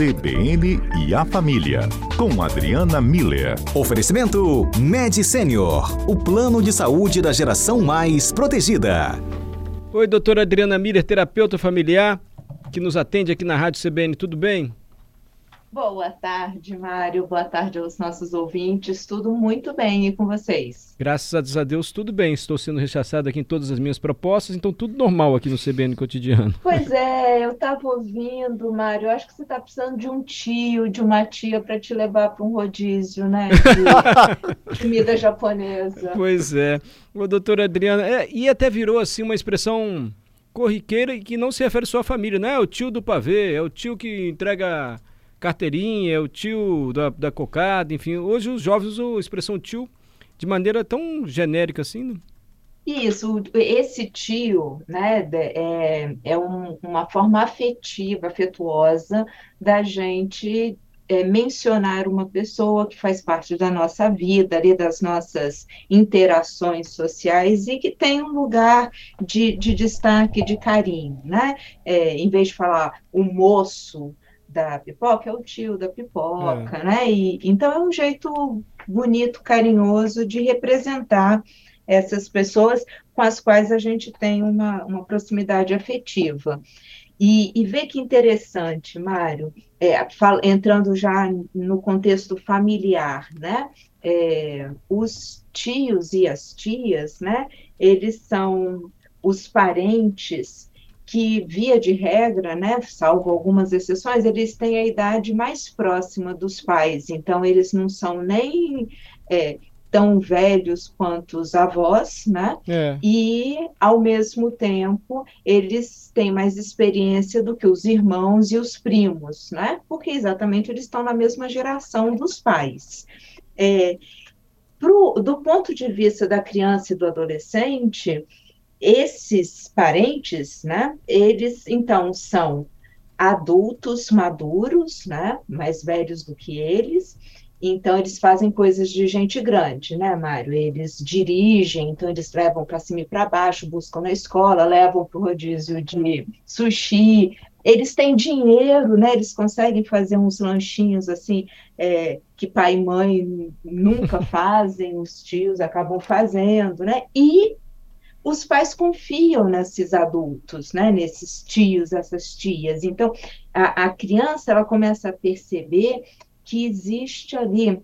CBN e a Família, com Adriana Miller. Oferecimento Med Senior, o plano de saúde da geração mais protegida. Oi, doutora Adriana Miller, terapeuta familiar, que nos atende aqui na Rádio CBN, tudo bem? Boa tarde, Mário. Boa tarde aos nossos ouvintes. Tudo muito bem e com vocês? Graças a Deus, tudo bem. Estou sendo rechaçado aqui em todas as minhas propostas, então tudo normal aqui no CBN Cotidiano. Pois é, eu estava ouvindo, Mário. Eu acho que você está precisando de um tio, de uma tia para te levar para um rodízio, né? De comida japonesa. Pois é. Ô, doutora Adriana, é, e até virou assim uma expressão corriqueira e que não se refere só à família, não é o tio do pavê, é o tio que entrega carteirinha, é o tio da, da cocada, enfim. Hoje os jovens usam a expressão tio de maneira tão genérica assim, né? Isso, esse tio, né, é, é um, uma forma afetiva, afetuosa da gente é, mencionar uma pessoa que faz parte da nossa vida, ali das nossas interações sociais e que tem um lugar de, de destaque, de carinho, né? É, em vez de falar o moço, da pipoca é o tio da pipoca, é. né? E, então é um jeito bonito, carinhoso de representar essas pessoas com as quais a gente tem uma, uma proximidade afetiva. E, e vê que interessante, Mário, é, fal, entrando já no contexto familiar, né? É, os tios e as tias, né? Eles são os parentes que, via de regra, né, salvo algumas exceções, eles têm a idade mais próxima dos pais, então eles não são nem é, tão velhos quanto os avós, né? É. E, ao mesmo tempo, eles têm mais experiência do que os irmãos e os primos, né? Porque exatamente eles estão na mesma geração dos pais. É, pro, do ponto de vista da criança e do adolescente, esses parentes, né, eles então são adultos maduros, né, mais velhos do que eles, então eles fazem coisas de gente grande, né, Mário? Eles dirigem, então eles levam para cima e para baixo, buscam na escola, levam para o rodízio de sushi. Eles têm dinheiro, né? Eles conseguem fazer uns lanchinhos assim é, que pai e mãe nunca fazem, os tios acabam fazendo, né? E os pais confiam nesses adultos, né, nesses tios, essas tias. Então, a, a criança ela começa a perceber que existe ali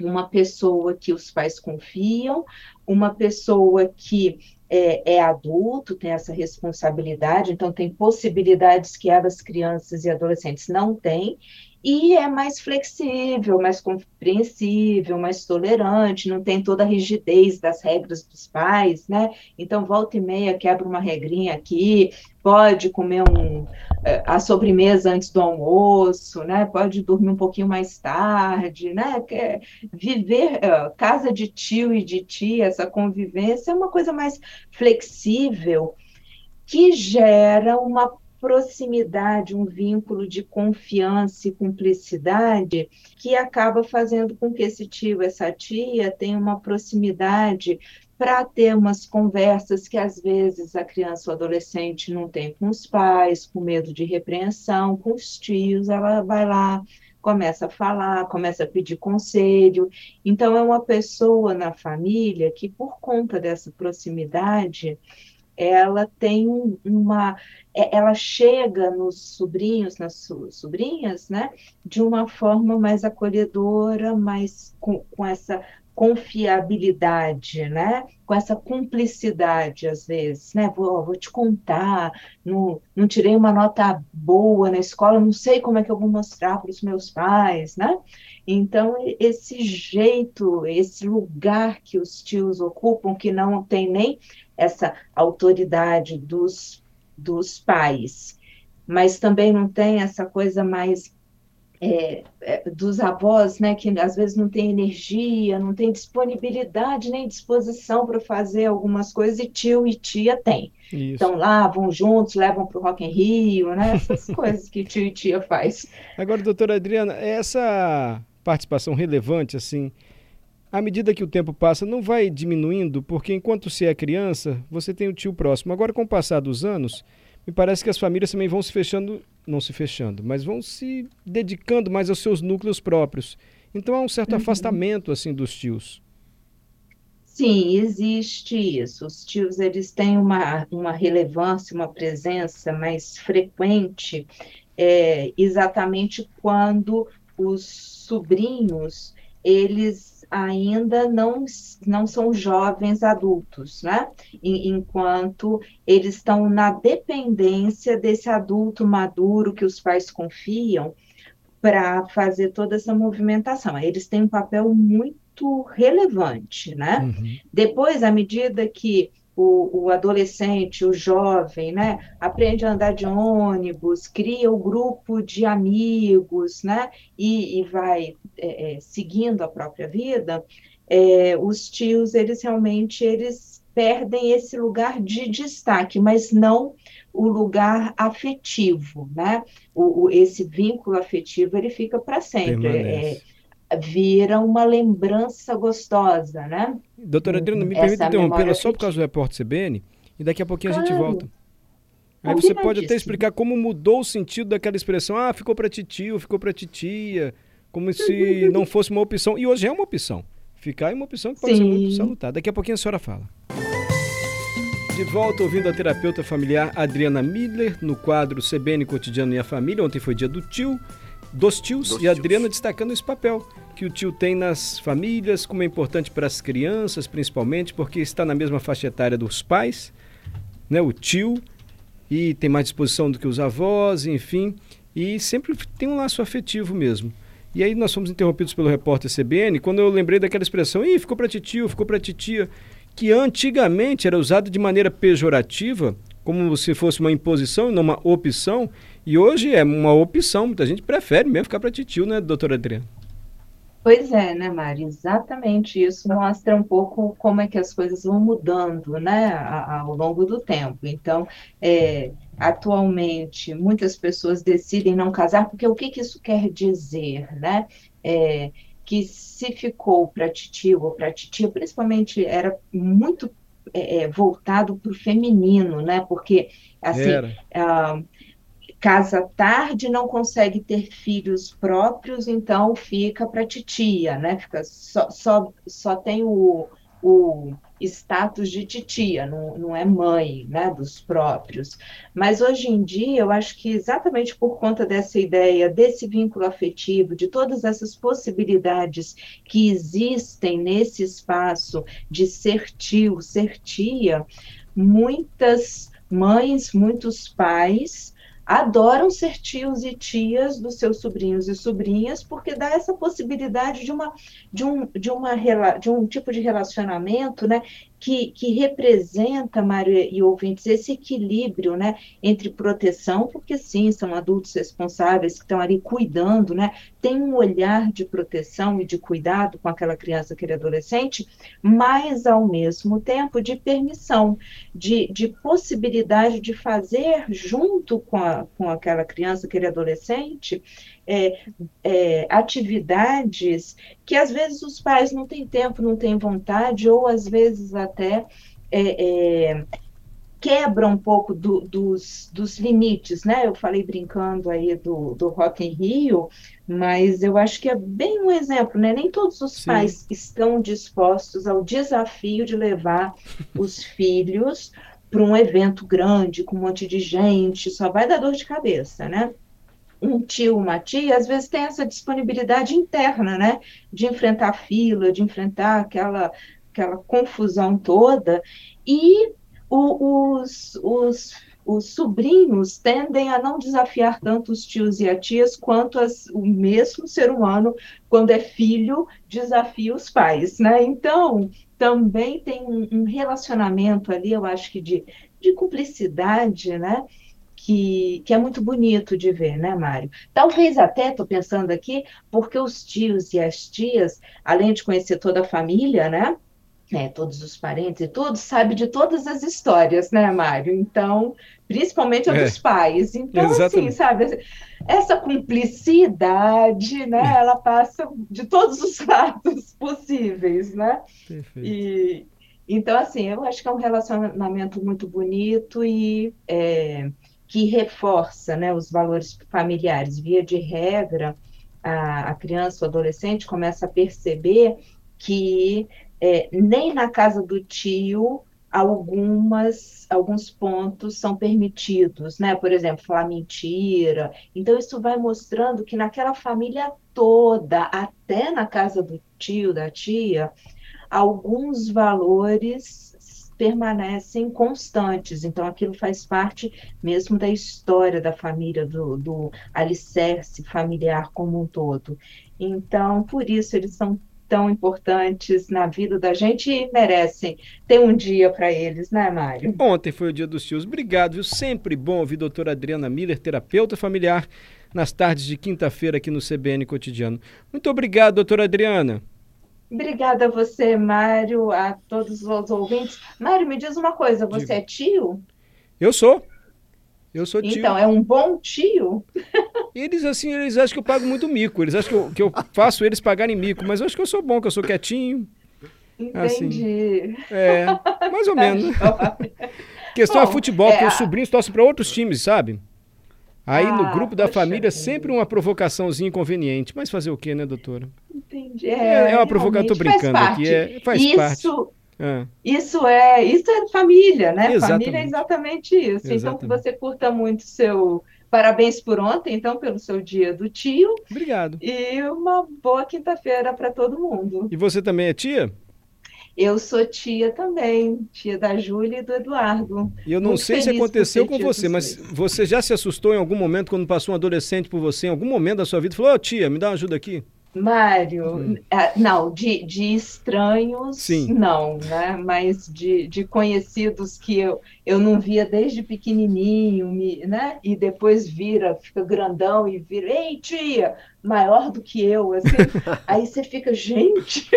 uma pessoa que os pais confiam, uma pessoa que é, é, adulto, tem essa responsabilidade, então tem possibilidades que as crianças e adolescentes não têm, e é mais flexível, mais compreensível, mais tolerante, não tem toda a rigidez das regras dos pais, né? Então, volta e meia quebra uma regrinha aqui, pode comer um, é, a sobremesa antes do almoço, né? Pode dormir um pouquinho mais tarde, né? Viver uh, casa de tio e de tia, essa convivência é uma coisa mais flexível que gera uma proximidade, um vínculo de confiança e cumplicidade que acaba fazendo com que esse tio, essa tia tenha uma proximidade para ter umas conversas que às vezes a criança ou adolescente não tem com os pais, com medo de repreensão, com os tios, ela vai lá, começa a falar, começa a pedir conselho. Então, é uma pessoa na família que, por conta dessa proximidade, ela tem uma, é, ela chega nos sobrinhos, nas sobrinhas, né, de uma forma mais acolhedora, mais com, com essa confiabilidade, né? Com essa cumplicidade, às vezes, né? Vou, vou te contar, não, não tirei uma nota boa na escola, não sei como é que eu vou mostrar para os meus pais, né? Então, esse jeito, esse lugar que os tios ocupam, que não tem nem essa autoridade dos, dos pais, mas também não tem essa coisa mais é, é, dos avós, né, que às vezes não tem energia, não tem disponibilidade nem disposição para fazer algumas coisas, e tio e tia tem. Isso. Então lá, vão juntos, levam para o Rock in Rio, né, essas coisas que tio e tia faz. Agora, doutora Adriana, essa participação relevante, assim, à medida que o tempo passa, não vai diminuindo, porque enquanto você é criança, você tem o tio próximo. Agora, com o passar dos anos, me parece que as famílias também vão se fechando, não se fechando, mas vão se dedicando mais aos seus núcleos próprios. Então há um certo uhum. afastamento assim dos tios. Sim, existe isso. Os tios eles têm uma, uma relevância, uma presença mais frequente, é, exatamente quando os sobrinhos eles ainda não, não são jovens adultos, né? Enquanto eles estão na dependência desse adulto maduro que os pais confiam para fazer toda essa movimentação. Eles têm um papel muito relevante, né? Uhum. Depois, à medida que o, o, adolescente, o jovem, né, aprende a andar de ônibus, cria o um grupo de amigos, né, e, e vai é, é, seguindo a própria vida, é, os tios, eles realmente, eles perdem esse lugar de destaque, mas não o lugar afetivo, né, o, o esse vínculo afetivo, ele fica para sempre, é, vira uma lembrança gostosa, né? Doutora Adriana, me permite interrompê-la só por causa do repórter CBN e daqui a pouquinho claro. a gente volta. Aí você pode até explicar como mudou o sentido daquela expressão, ah, ficou para titio, ficou para titia, como se não fosse uma opção. E hoje é uma opção. Ficar é uma opção que pode Sim. ser muito salutar. Daqui a pouquinho a senhora fala. De volta ouvindo a terapeuta familiar Adriana Miller no quadro CBN Cotidiano e a Família. Ontem foi dia do tio dos tios dos e a Adriana destacando esse papel que o tio tem nas famílias, como é importante para as crianças, principalmente, porque está na mesma faixa etária dos pais, né, o tio, e tem mais disposição do que os avós, enfim, e sempre tem um laço afetivo mesmo. E aí nós fomos interrompidos pelo repórter CBN, quando eu lembrei daquela expressão, ih, ficou para titio, ficou para titia, que antigamente era usado de maneira pejorativa, como se fosse uma imposição não uma opção, e hoje é uma opção, muita gente prefere mesmo ficar para titio, né, doutora Adriana? Pois é, né, Mari? Exatamente isso mostra um pouco como é que as coisas vão mudando, né, ao longo do tempo. Então, é, atualmente, muitas pessoas decidem não casar, porque o que, que isso quer dizer, né? É, que se ficou para titio ou para titia, principalmente era muito é, é voltado para o feminino, né? Porque, assim, uh, casa tarde, não consegue ter filhos próprios, então fica para titia, né? Fica só, só, só tem o, o status de titia, não, não é mãe, né, dos próprios. Mas hoje em dia, eu acho que exatamente por conta dessa ideia, desse vínculo afetivo, de todas essas possibilidades que existem nesse espaço de ser tio, ser tia, muitas mães, muitos pais adoram ser tios e tias dos seus sobrinhos e sobrinhas, porque dá essa possibilidade de, uma, de, um, de, uma, de um tipo de relacionamento né, que, que representa, Mário e ouvintes, esse equilíbrio né, entre proteção, porque sim, são adultos responsáveis que estão ali cuidando, né, tem um olhar de proteção e de cuidado com aquela criança, aquele adolescente, mas ao mesmo tempo de permissão, de, de possibilidade de fazer junto com, a, com aquela criança, aquele adolescente, é, é, atividades que às vezes os pais não têm tempo, não têm vontade, ou às vezes até é, é, quebra um pouco do, dos, dos limites, né? Eu falei brincando aí do, do Rock in Rio, mas eu acho que é bem um exemplo, né? Nem todos os Sim. pais estão dispostos ao desafio de levar os filhos para um evento grande, com um monte de gente, só vai dar dor de cabeça, né? Um tio, uma tia, às vezes tem essa disponibilidade interna, né? De enfrentar a fila, de enfrentar aquela, aquela confusão toda. E o, os, os, os sobrinhos tendem a não desafiar tanto os tios e as tias quanto as, o mesmo ser humano, quando é filho, desafia os pais, né? Então, também tem um, um relacionamento ali, eu acho que de, de cumplicidade, né? Que, que é muito bonito de ver, né, Mário? Talvez até, estou pensando aqui, porque os tios e as tias, além de conhecer toda a família, né? É, todos os parentes e tudo, sabe de todas as histórias, né, Mário? Então, principalmente a é, dos pais. Então, assim, exatamente. assim, sabe, essa cumplicidade, né, ela passa de todos os lados possíveis, né? Perfeito. E, então, assim, eu acho que é um relacionamento muito bonito e é, que reforça né, os valores familiares. Via de regra, a, a criança ou adolescente começa a perceber que é, nem na casa do tio algumas alguns pontos são permitidos, né? Por exemplo, falar mentira. Então isso vai mostrando que naquela família toda, até na casa do tio, da tia, alguns valores permanecem constantes. Então aquilo faz parte mesmo da história da família, do, do alicerce familiar como um todo. Então, por isso eles são tão importantes na vida da gente e merecem ter um dia para eles, né, Mário? Ontem foi o dia dos tios. Obrigado, viu? Sempre bom ouvir a doutora Adriana Miller, terapeuta familiar, nas tardes de quinta-feira aqui no CBN Cotidiano. Muito obrigado, doutora Adriana. Obrigada a você, Mário, a todos os ouvintes. Mário, me diz uma coisa, você Diga. é tio? Eu sou. Eu sou tio. Então, é um bom tio? Eles, assim, eles acham que eu pago muito mico. Eles acham que eu, que eu faço eles pagarem mico. Mas eu acho que eu sou bom, que eu sou quietinho. Entendi. Assim, é, mais ou menos. questão é bom, é futebol, é, porque os sobrinhos torcem para outros times, sabe? Aí ah, no grupo da família, sempre uma provocaçãozinha inconveniente. Mas fazer o quê, né, doutora? Entendi. É, é uma provocação, tô brincando aqui. É, faz Isso... parte. É. Isso é isso é família, né? Exatamente. Família é exatamente isso. Exatamente. Então que você curta muito seu parabéns por ontem, então pelo seu dia do tio. Obrigado. E uma boa quinta-feira para todo mundo. E você também é tia? Eu sou tia também, tia da Júlia e do Eduardo. E eu não Muito sei se aconteceu com você, mas você já se assustou em algum momento quando passou um adolescente por você, em algum momento da sua vida, falou: oh, tia, me dá uma ajuda aqui? Mário, uhum. não, de, de estranhos, Sim. não, né? Mas de, de conhecidos que eu, eu não via desde pequenininho, me, né? E depois vira, fica grandão e vira, ei, tia, maior do que eu, assim. Aí você fica, gente.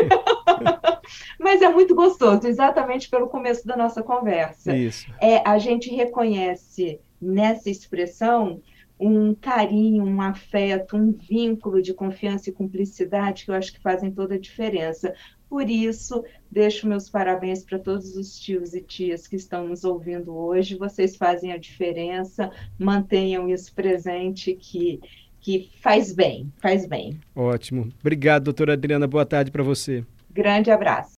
Mas é muito gostoso, exatamente pelo começo da nossa conversa. Isso. É, a gente reconhece nessa expressão um carinho, um afeto, um vínculo de confiança e cumplicidade que eu acho que fazem toda a diferença. Por isso, deixo meus parabéns para todos os tios e tias que estão nos ouvindo hoje. Vocês fazem a diferença, mantenham isso presente que que faz bem, faz bem. Ótimo. Obrigado, doutora Adriana. Boa tarde para você. Grande abraço.